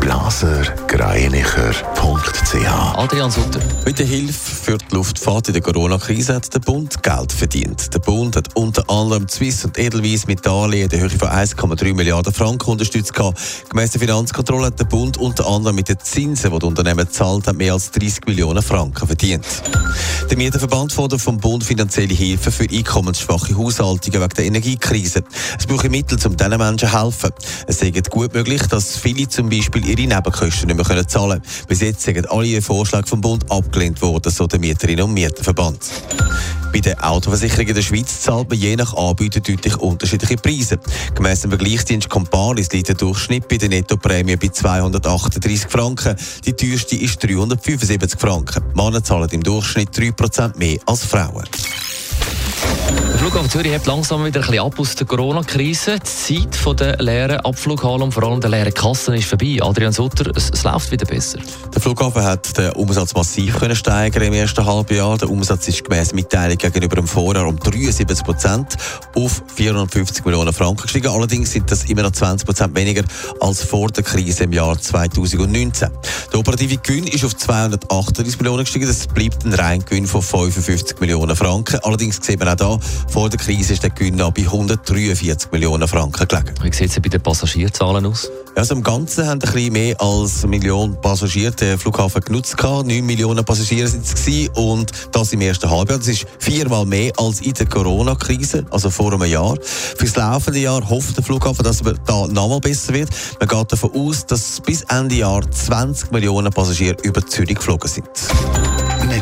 blasergreinicher.ch Adrian Sutter. Mit der Hilfe für die Luftfahrt in der Corona-Krise hat der Bund Geld verdient. Der Bund hat unter anderem Swiss und Edelweiss mit Darlehen in der Höhe von 1,3 Milliarden Franken unterstützt. Gemäss der Finanzkontrolle hat der Bund unter anderem mit den Zinsen, die die Unternehmen zahlt, mehr als 30 Millionen Franken verdient. Der Mieterverband fordert vom Bund finanzielle Hilfe für einkommensschwache Haushaltungen wegen der Energiekrise. Es brauche Mittel, um diesen Menschen zu helfen. Es sei gut möglich, dass viele zum Beispiel ihre Nebenkosten nicht mehr zahlen können. Bis jetzt sind alle Vorschläge vom Bund abgelehnt worden, so der Mieterinnen und Mieterverband. Bei den Autoversicherungen in der Schweiz zahlt man je nach Anbieter deutlich unterschiedliche Preise. Gemäss dem Vergleichsdienst Comparis liegt der Durchschnitt bei der Nettoprämie bei 238 Franken. Die teuerste ist 375 Franken. Männer zahlen im Durchschnitt 3% mehr als Frauen. Flughafen Zürich hebt langsam wieder ein bisschen ab aus der Corona-Krise. Die Zeit der leeren Abflughallen und vor allem der leeren Kassen ist vorbei. Adrian Sutter, es, es, läuft wieder besser. Der Flughafen hat den Umsatz massiv können steigern im ersten Halbjahr. Der Umsatz ist gemäß Mitteilung gegenüber dem Vorjahr um 73 Prozent auf 450 Millionen Franken gestiegen. Allerdings sind das immer noch 20 Prozent weniger als vor der Krise im Jahr 2019. Der operative Gewinn ist auf 238 Millionen gestiegen. Das bleibt ein Reingewinn von 55 Millionen Franken. Allerdings sieht man auch da, vor der Krise ist der Gewinn bei 143 Millionen Franken gelegen. Wie sieht es bei den Passagierzahlen aus? Also im Ganzen haben ein bisschen mehr als eine Million Passagiere den Flughafen genutzt. 9 Millionen Passagiere sind es und das im ersten Halbjahr. Das ist viermal mehr als in der Corona-Krise, also vor einem Jahr. Für das laufende Jahr hofft der Flughafen, dass es da nochmal besser wird. Man geht davon aus, dass bis Ende Jahr 20 Millionen Passagiere über Zürich geflogen sind.